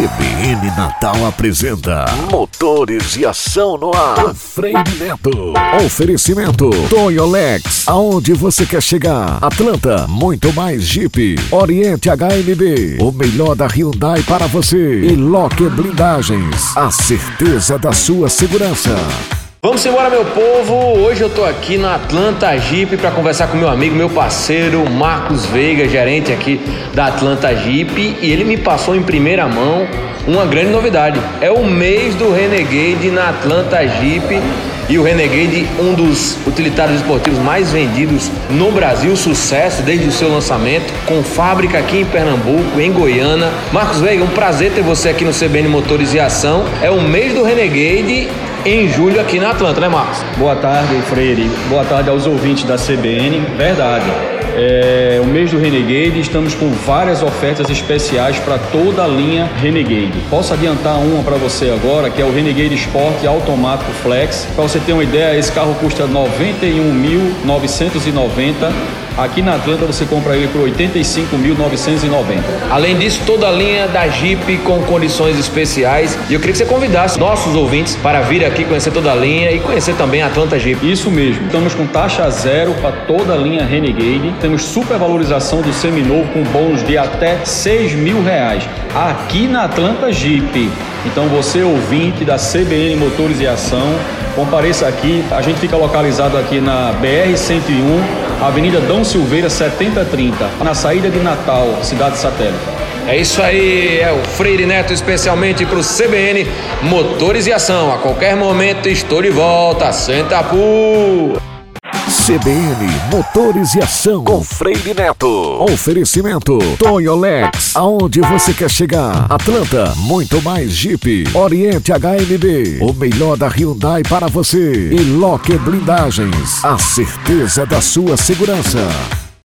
CBN Natal apresenta Motores e Ação no Ar. Freire Neto. Oferecimento Toyolex. Aonde você quer chegar? Atlanta, muito mais Jeep. Oriente HMB. O melhor da Hyundai para você. E Locker Blindagens. A certeza da sua segurança. Vamos embora, meu povo! Hoje eu tô aqui na Atlanta Jeep para conversar com meu amigo, meu parceiro Marcos Veiga, gerente aqui da Atlanta Jeep, e ele me passou em primeira mão uma grande novidade. É o mês do Renegade na Atlanta Jeep. E o Renegade, um dos utilitários esportivos mais vendidos no Brasil, sucesso desde o seu lançamento, com fábrica aqui em Pernambuco, em Goiânia. Marcos Veiga, um prazer ter você aqui no CBN Motores e Ação. É o mês do Renegade em julho aqui na Atlanta, né, Marcos? Boa tarde, Freire. Boa tarde aos ouvintes da CBN. Verdade. É, o mês do Renegade, estamos com várias ofertas especiais para toda a linha Renegade. Posso adiantar uma para você agora, que é o Renegade Sport Automático Flex. Para você ter uma ideia, esse carro custa R$ 91.990 Aqui na Atlanta você compra ele por 85.990. Além disso, toda a linha da Jeep com condições especiais. E eu queria que você convidasse nossos ouvintes para vir aqui conhecer toda a linha e conhecer também a Atlanta Jeep. Isso mesmo. Estamos com taxa zero para toda a linha Renegade. Temos supervalorização do seminovo com bônus de até 6 mil reais. Aqui na Atlanta Jeep. Então você ouvinte da CBN Motores e Ação, compareça aqui. A gente fica localizado aqui na BR 101 Avenida Dom Silveira 7030, na saída de Natal, cidade satélite. É isso aí, é o Freire Neto especialmente para o CBN Motores e Ação. A qualquer momento estou de volta. Senta por. CBN Motores e Ação com Freire Neto. Oferecimento Toyolex. Aonde você quer chegar? Atlanta, muito mais Jeep. Oriente HMB. O melhor da Hyundai para você. E Locker Blindagens. A certeza da sua segurança.